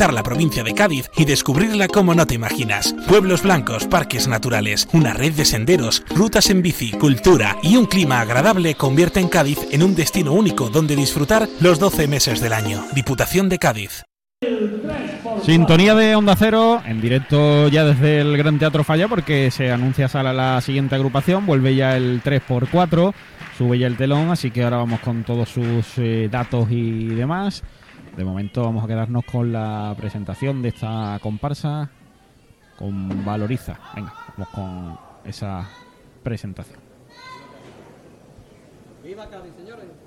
impactar la provincia de Cádiz y descubrirla como no te imaginas. Pueblos blancos, parques naturales, una red de senderos, rutas en bici, cultura y un clima agradable convierten Cádiz en un destino único donde disfrutar los 12 meses del año. Diputación de Cádiz. Sintonía de Onda Cero, en directo ya desde el Gran Teatro Falla, porque se anuncia sala la siguiente agrupación, vuelve ya el 3x4, sube ya el telón, así que ahora vamos con todos sus eh, datos y demás. De momento vamos a quedarnos con la presentación de esta comparsa con Valoriza. Venga, vamos con esa presentación. ¡Viva señores!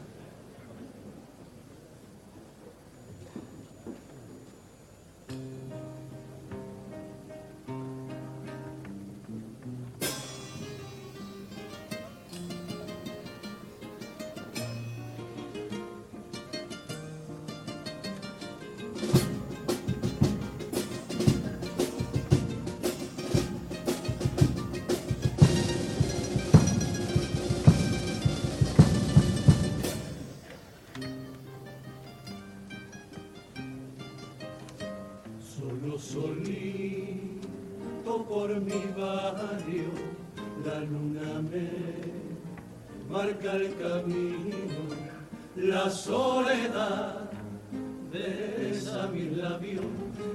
Por mi barrio, la luna me marca el camino, la soledad besa mis labios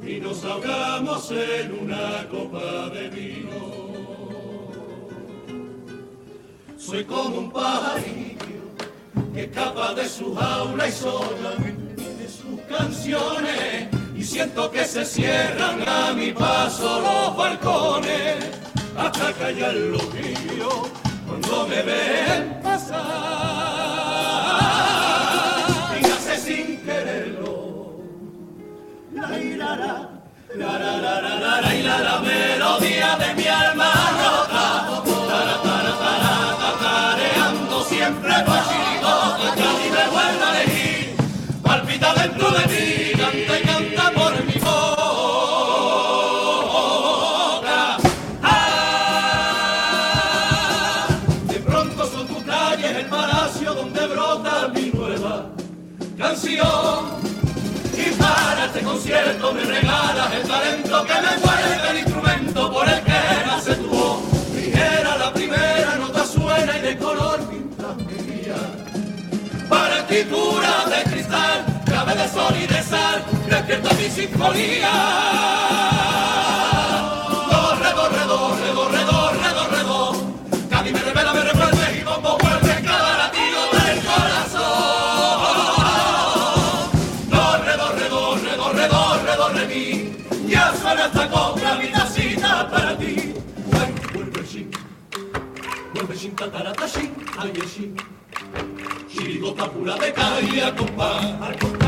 y nos ahogamos en una copa de vino. Soy como un pajarillo que escapa de su jaula y sola de sus canciones y siento que se cierran a mi paso los balcones hasta callar los grillos cuando me ven pasar. Y nace sin quererlo. La irara la la la la la la la la melodía de mi alma rota tara tara tatareando siempre pasito sol y de sal, despierta mi sinfonía. Cádiz me revela, me y bombo vuelve cada del corazón. Corre, corre, corre, corre, corre, mi. Tacita para ti. Vuelve vuelve tatarata shin, ay. Chirigota pura de calle a compás, al.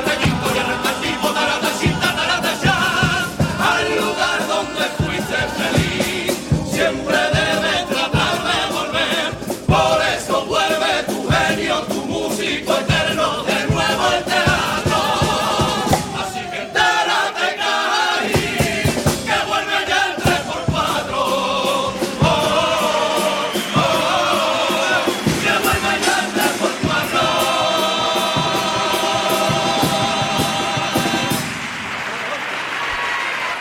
Reguito y el tipo, tarata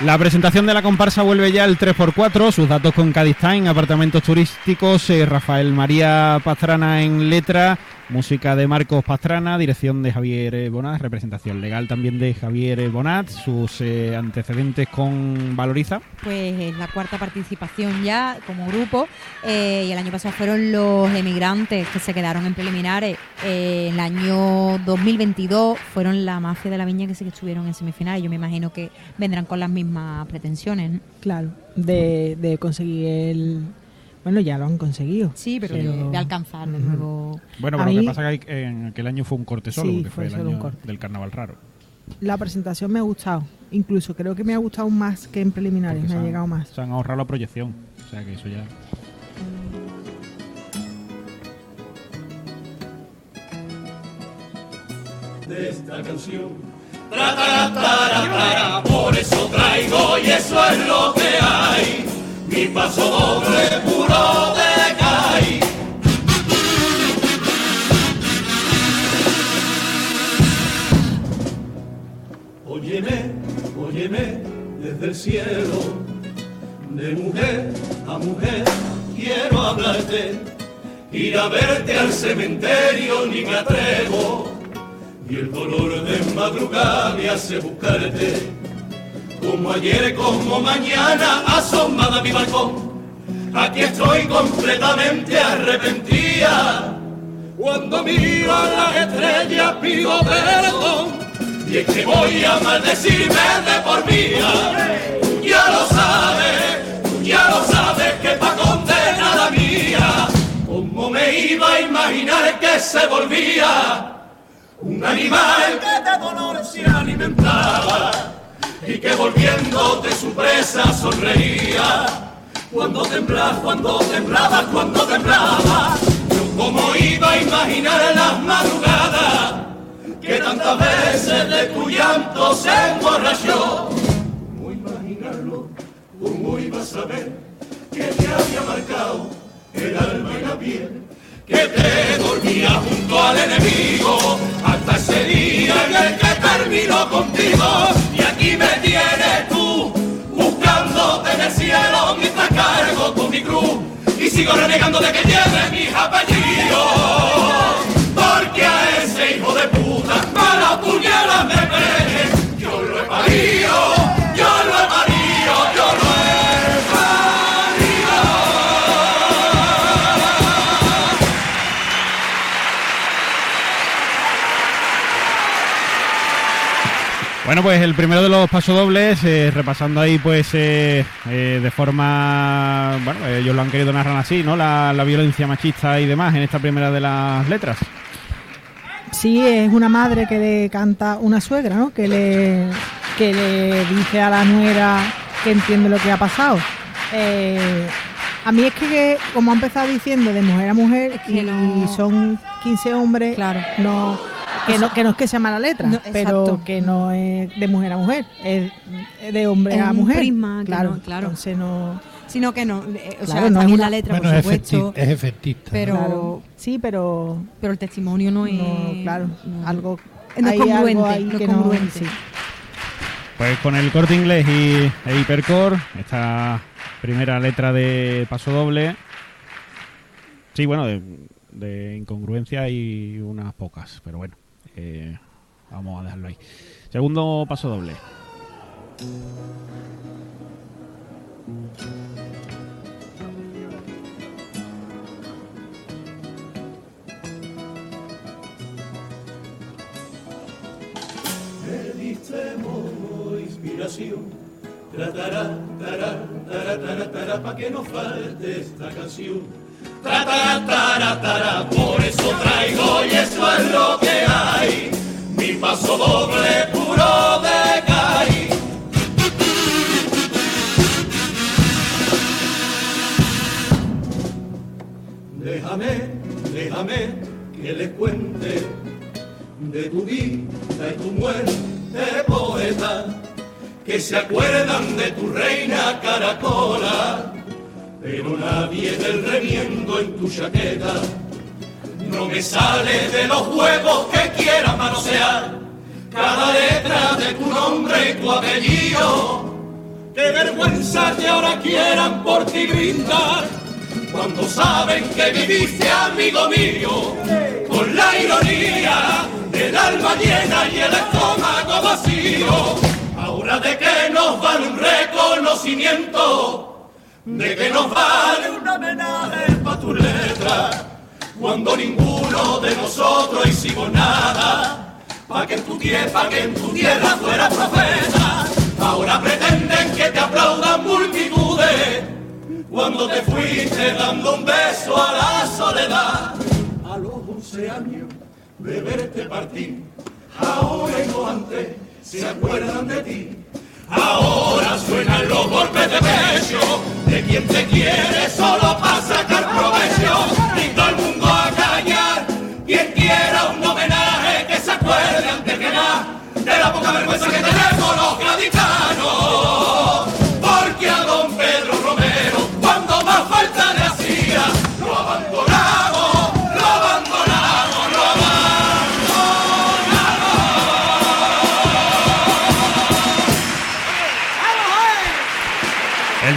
La presentación de la comparsa vuelve ya el 3x4, sus datos con Cádiz Time, apartamentos turísticos, eh, Rafael María Pastrana en letra, música de Marcos Pastrana, dirección de Javier eh, Bonat, representación legal también de Javier eh, Bonat, sus eh, antecedentes con Valoriza. Pues es la cuarta participación ya como grupo eh, y el año pasado fueron los emigrantes que se quedaron en preliminares. Eh, el año 2022 fueron la mafia de la viña que sí que estuvieron en semifinales. Yo me imagino que vendrán con las mismas pretensiones. ¿no? Claro, de, de conseguir el... Bueno, ya lo han conseguido. Sí, pero, de, de alcanzar de nuevo. Bueno, A pero lo mí- que pasa es que en aquel año fue un corte solo, Sí, porque fue fue, el año corte. del carnaval raro. La presentación me ha gustado. Incluso creo que me ha gustado más que en preliminares, porque me ha llegado más. Se han ahorrado la proyección, o sea que eso ya... de esta canción. Tra, tra, tra, tra, por eso traigo y eso es lo que hay. Mi paso doble puro de caí. Óyeme, óyeme desde el cielo, de mujer a mujer quiero hablarte, ir a verte al cementerio ni me atrevo, y el dolor de madrugada me hace buscarte, como ayer, como mañana, asomada mi balcón, aquí estoy completamente arrepentida, cuando miro a las estrellas pido perdón, y es que voy a maldecirme de por vida. Ya lo sabes, ya lo sabes que pa' condena la mía, ¿cómo me iba a imaginar que se volvía un animal que de dolor se alimentaba y que volviendo de su presa sonreía? Cuando temblaba, cuando temblaba, cuando temblaba, yo cómo iba a imaginar las madrugadas que tantas veces de tu llanto se emborrachó. ¿Cómo imaginarlo? ¿Cómo iba a saber que te había marcado el alma y la piel? Que te dormía junto al enemigo hasta ese día en el que terminó contigo. Y aquí me tienes tú buscándote en el cielo mientras cargo con mi cruz y sigo renegando de que lleve mis apellidos. Porque a ese hijo de puta para puñalas me. Yo lo he parido, Bueno, pues el primero de los pasodobles, eh, repasando ahí pues eh, eh, de forma, bueno, ellos lo han querido narrar así, ¿no? La, la violencia machista y demás en esta primera de las letras. Sí, es una madre que le canta una suegra, ¿no? Que le, que le dice a la nuera que entiende lo que ha pasado. Eh, a mí es que, como ha empezado diciendo, de mujer a mujer, que y no- son 15 hombres, Claro. no, que, no, que no es que sea mala letra, No, pero exacto. que no es de mujer a mujer, es de hombre Es a un mujer. prisma claro, no- claro. Entonces no. Sino que no, eh, o Claro, sea, no bien una- la letra, Bueno, por es, supuesto, es efectista. pero, claro, sí, pero pero el testimonio no es... no, claro, no- algo. no es algo congruente, que sí. Pues con el corte inglés y e hipercore, esta primera letra de paso doble. Sí, bueno, de, de incongruencia y unas pocas, pero bueno, eh, vamos a dejarlo ahí. Segundo paso doble. Tratará, tará, tará, tará, tará, pa' que no falte esta canción. Tratará, tará, tará, por paso doble puro de caí. Déjame, déjame que les cuente de tu vida y tu muerte, poeta, que se acuerdan de tu reina caracola, pero nadie del remiendo en tu chaqueta no me sale de los huevos que quiera manosear cada letra de tu nombre y tu apellido. Qué vergüenza que ahora quieran por ti brindar cuando saben que viviste, amigo mío, con la ironía del alma llena y el estómago vacío. Ahora de que nos vale un reconocimiento, de que nos vale un homenaje para tu letra, cuando ninguno de nosotros hicimos nada, pa' que en tu tierra, pa' que en tu tierra fuera profeta. Ahora pretenden que te aplaudan multitudes cuando te fuiste dando un beso a la soledad. A los 11 años de verte partir, ahora y no antes se acuerdan de ti. Ahora suenan los golpes de pecho de quien te quiere solo para sacar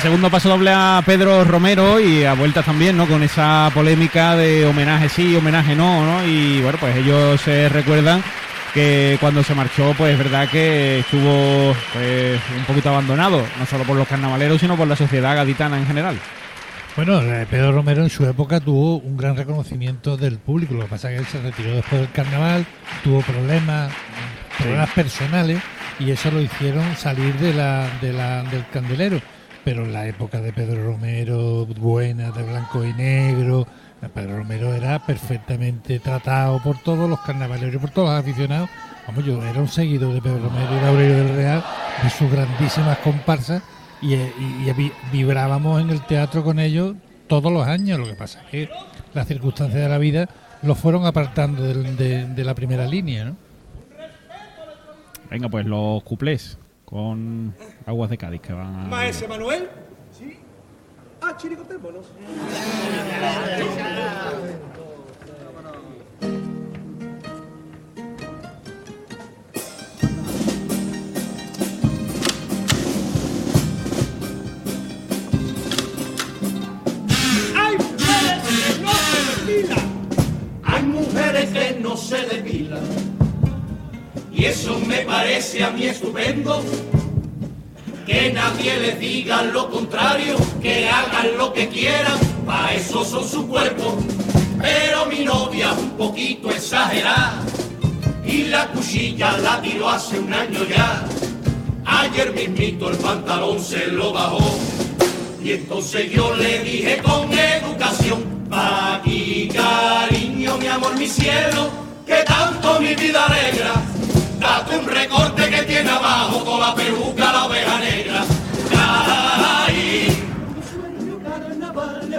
segundo paso doble a Pedro Romero y a vueltas también, ¿no? Con esa polémica de homenaje sí, homenaje no, ¿no? Y bueno, pues ellos se recuerdan que cuando se marchó, pues es verdad que estuvo pues, un poquito abandonado, no solo por los carnavaleros, sino por la sociedad gaditana en general. Bueno, eh, Pedro Romero en su época tuvo un gran reconocimiento del público. Lo que pasa es que él se retiró después del carnaval, tuvo problemas, problemas personales y eso lo hicieron salir de la, de la, del candelero. Pero en la época de Pedro Romero, buena, de blanco y negro, Pedro Romero era perfectamente tratado por todos los carnavaleros, por todos los aficionados. Vamos, yo era un seguidor de Pedro Romero y de Aurelio del Real, de sus grandísimas comparsas, y, y- y vibrábamos en el teatro con ellos todos los años. Lo que pasa es que las circunstancias de la vida los fueron apartando de la primera línea, ¿no? Venga, pues los cuplés con Aguas de Cádiz que van a... Maese Manuel. Sí. Ah, chiricotémonos. Nadie les diga lo contrario, que hagan lo que quieran, para eso son su cuerpo. Pero mi novia un poquito exagerada y la cuchilla la tiró hace un año ya. Ayer mismito el pantalón se lo bajó y entonces yo le dije con educación, pa' aquí cariño, mi amor, mi cielo, que tanto mi vida alegra. Date un recorte que tiene abajo con la peluca la oveja negra.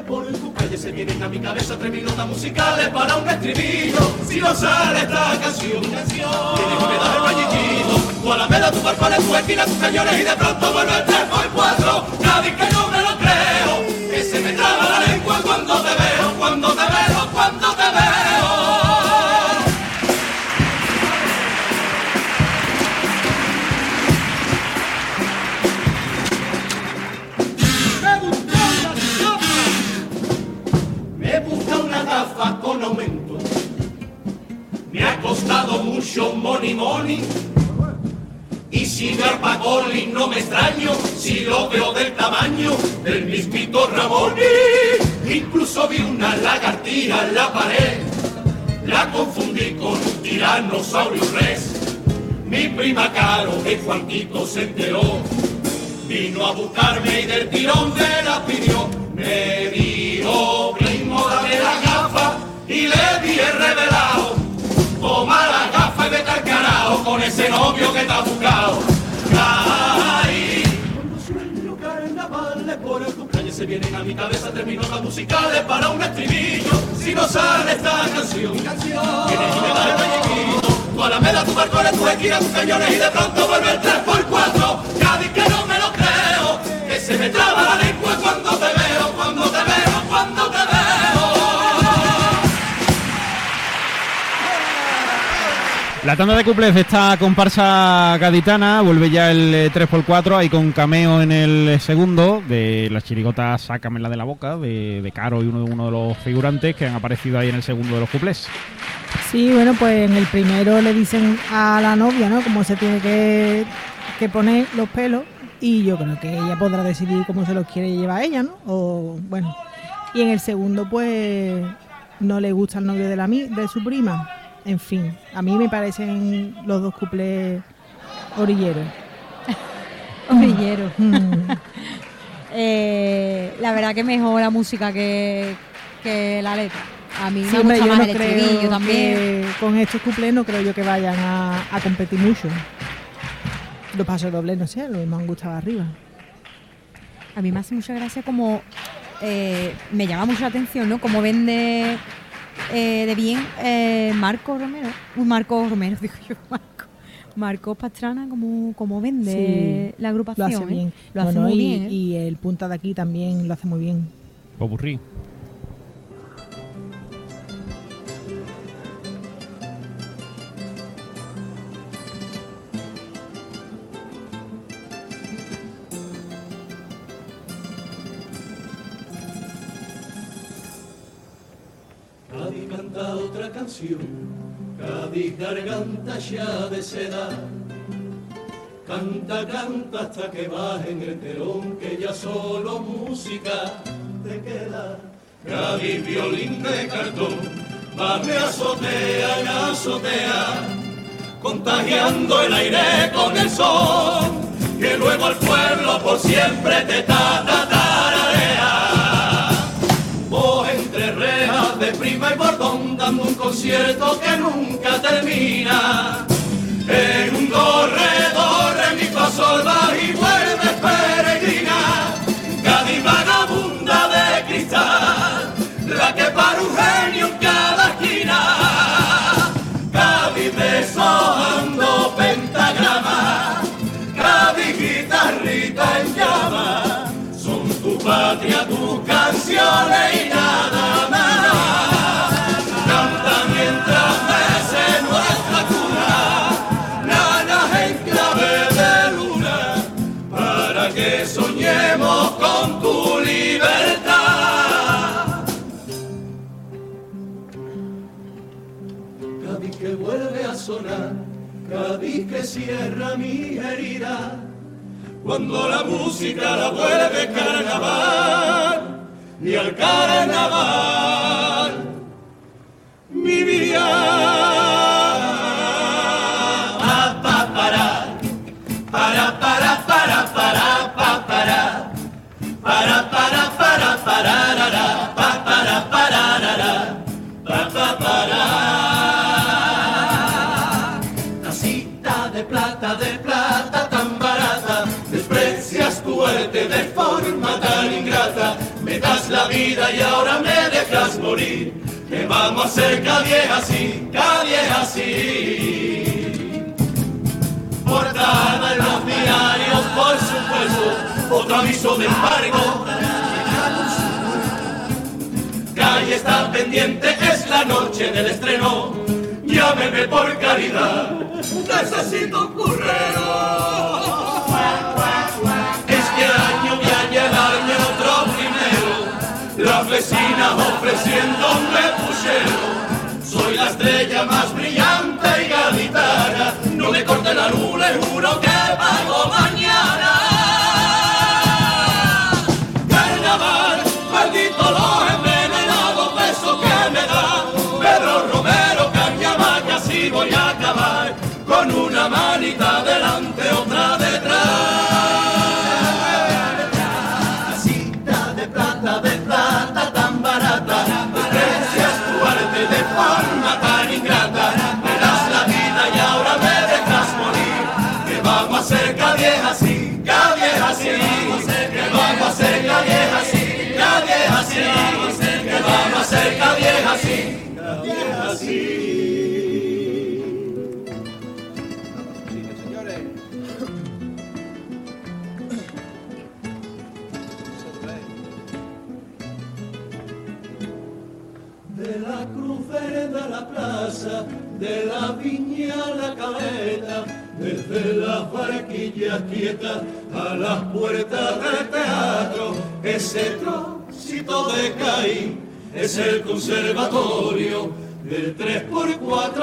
Por tu calle se vienen a mi cabeza tres notas musicales para un estribillo. Si no sale esta canción, tienes que dar el rayito. Tu alameda, tu tu esquina, tus cañones y de pronto vuelve el 3 por 4 Cádiz que no me lo creo, Y si me arpagoli no me extraño, si lo veo del tamaño del mismito Ramón. Incluso vi una lagartija en la pared. La confundí con un tiranosaurio res. Mi prima Caro de Juanquito se enteró. Vino a buscarme y del tirón me la pidió. Me dijo, primo, dame la gafa. Y le dije revelado, toma con ese novio que ha buscado. Ay, cuando sueño carnavales por tu calle se vienen a mi cabeza tres notas musicales para un estribillo. Si no sale esta canción, tienes que dar el rayito. Tu alameda, tu balcón, tus esquinas, tus cañones y de pronto vuelve el 3 por 4 Cádiz que no me lo creo, que se me traba la lengua cuando te La tanda de cuplés de esta comparsa gaditana vuelve ya el eh, 3x4, ahí con cameo en el segundo de las chirigotas Sácamela de la boca, de, de Caro y uno, uno de los figurantes que han aparecido ahí en el segundo de los cuplés. Sí, bueno, pues en el primero le dicen a la novia, ¿no? Cómo se tiene que, que poner los pelos y yo creo que ella podrá decidir cómo se los quiere llevar ella, ¿no? O bueno. Y en el segundo, pues no le gusta el novio de la de su prima. En fin, a mí me parecen los dos cuplés orilleros. Orillero. Mm. Eh, la verdad que mejor la música que, que la letra. A mí Sí, me gusta yo más no el creo también. que con estos cuplés no creo yo que vayan a, a competir mucho. Los pasos dobles, no sé, los me han gustado arriba. A mí me hace mucha gracia como eh, me llama mucho la atención, ¿no? Como vende eh, de bien eh, Marco Romero. Un Marco Romero, digo yo, Marco. Marco Pastrana, como, como vende Sí, la Lo agrupación. hace ¿eh? bien. Lo hace No, no, muy y, bien. ¿eh? y el punta de aquí también lo hace muy bien. Popurrí. Cádiz garganta ya de seda. Canta, canta hasta que baje en el telón, que ya solo música te queda. Cádiz violín de cartón, va me azotea y azotea, contagiando el aire con el sol, que luego el pueblo por siempre te tatararea. Concierto que nunca termina. En un corredor en mi paso y vuelve peregrina. Cádiz vagabunda de cristal, la que para un genio en cada esquina. Cádiz deshojando pentagrama, Cádiz guitarrita en llama. Son tu patria, tus canciones y nada más. Que soñemos con tu libertad. Cádiz que vuelve a sonar, Cádiz que cierra mi herida, cuando la música la vuelve carnaval, y al carnaval vida y ahora me dejas morir, que vamos a hacer cada vieja así, cada vieja así. Portada en los diarios, por supuesto, otro aviso de embargo. Calle está pendiente, es la noche del estreno. Llámeme por caridad, necesito un currero. Vecinas ofreciéndome puchero. Soy la estrella más brillante y gaditana, no me corte la luna juro que pago. Cada vieja así, cada vieja así, que vamos a hacer cada vieja así, cada vieja así. De la cruz a la plaza, de la viña a la caleta, desde las barquillas quietas a las puertas del teatro, ese trocito de Caín es el conservatorio del 3x4.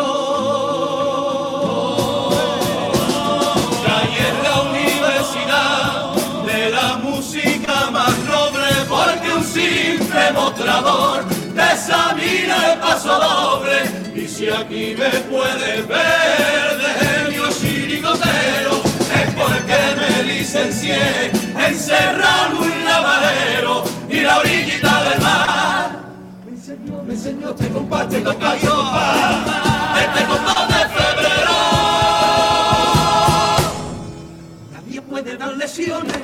Calle es la universidad de la música más noble porque un simple mostrador examina el paso doble y si aquí me puedes ver de genio chirigotero es porque me licencié en enseñó, me enseñó este compás, este compás de febrero Nadie puede dar lesiones,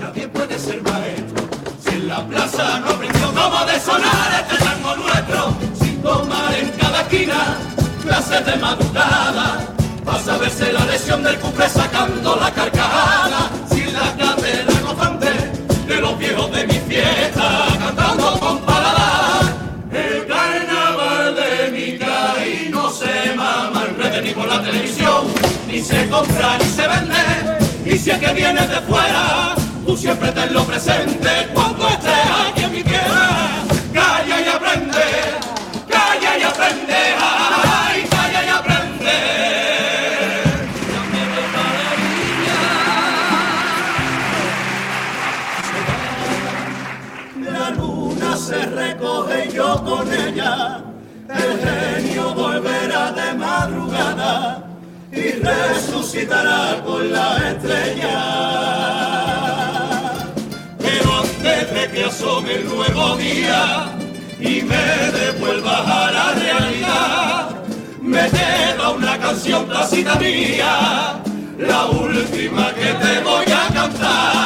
nadie puede ser maestro. Si en la plaza no aprendió cómo de sonar este tango nuestro, sin tomar en cada esquina clases de madrugada, vas a verse la lesión del cumple sacando la carcajada. Y se compra y se vende. Y si es que vienes de fuera, tú siempre ten lo presente cuando estés aquí en mi tierra. Calla y aprende, calla y aprende, ay, calla y aprende. Me la luna se recoge y yo con ella, el genio volverá de madrugada resucitará con la estrella. Pero antes de que asome el nuevo día y me devuelvas a la realidad, me queda una canción tacita mía, la última que te voy a cantar,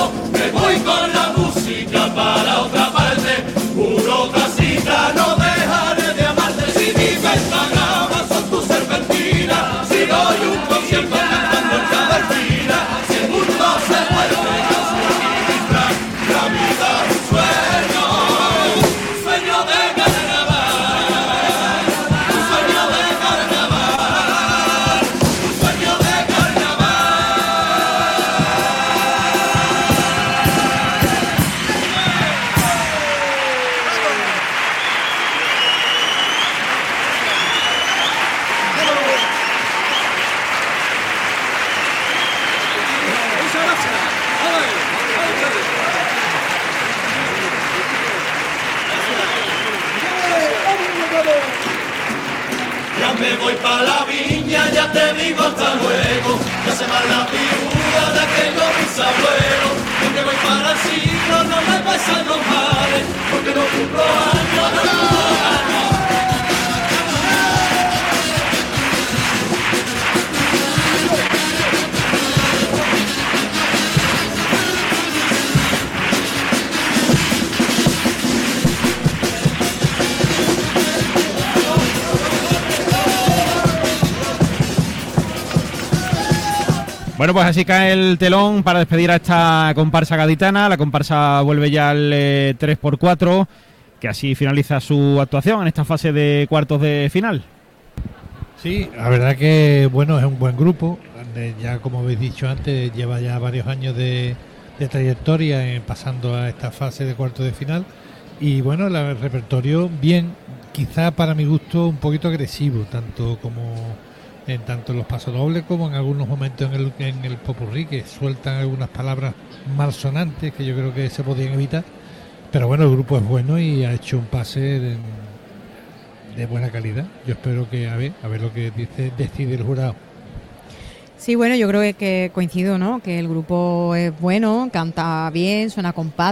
Ya me voy pa' la viña, ya te digo hasta luego. Ya se va la figura de aquellos bisabuelos. Yo voy para el siglo, no me pasan los males, porque no cumplo años, no cumplo años. Bueno, pues así cae el telón para despedir a esta comparsa gaditana. La comparsa vuelve ya al eh, 3x4, que así finaliza su actuación en esta fase de cuartos de final. Sí, la verdad que bueno, es un buen grupo. Eh, Ya como habéis dicho antes, lleva ya varios años de, trayectoria en pasando a esta fase de cuartos de final. Y bueno, el repertorio bien, quizá para mi gusto un poquito agresivo, tanto como en tanto en los pasodobles como en algunos momentos en el, en el popurrí, que sueltan algunas palabras malsonantes que yo creo que se podían evitar. Pero bueno, el grupo es bueno y ha hecho un pase de, buena calidad. Yo espero que a ver, a ver lo que dice decide el jurado. Sí, bueno, yo creo que coincido, ¿no? Que el grupo es bueno, canta bien, suena compacto.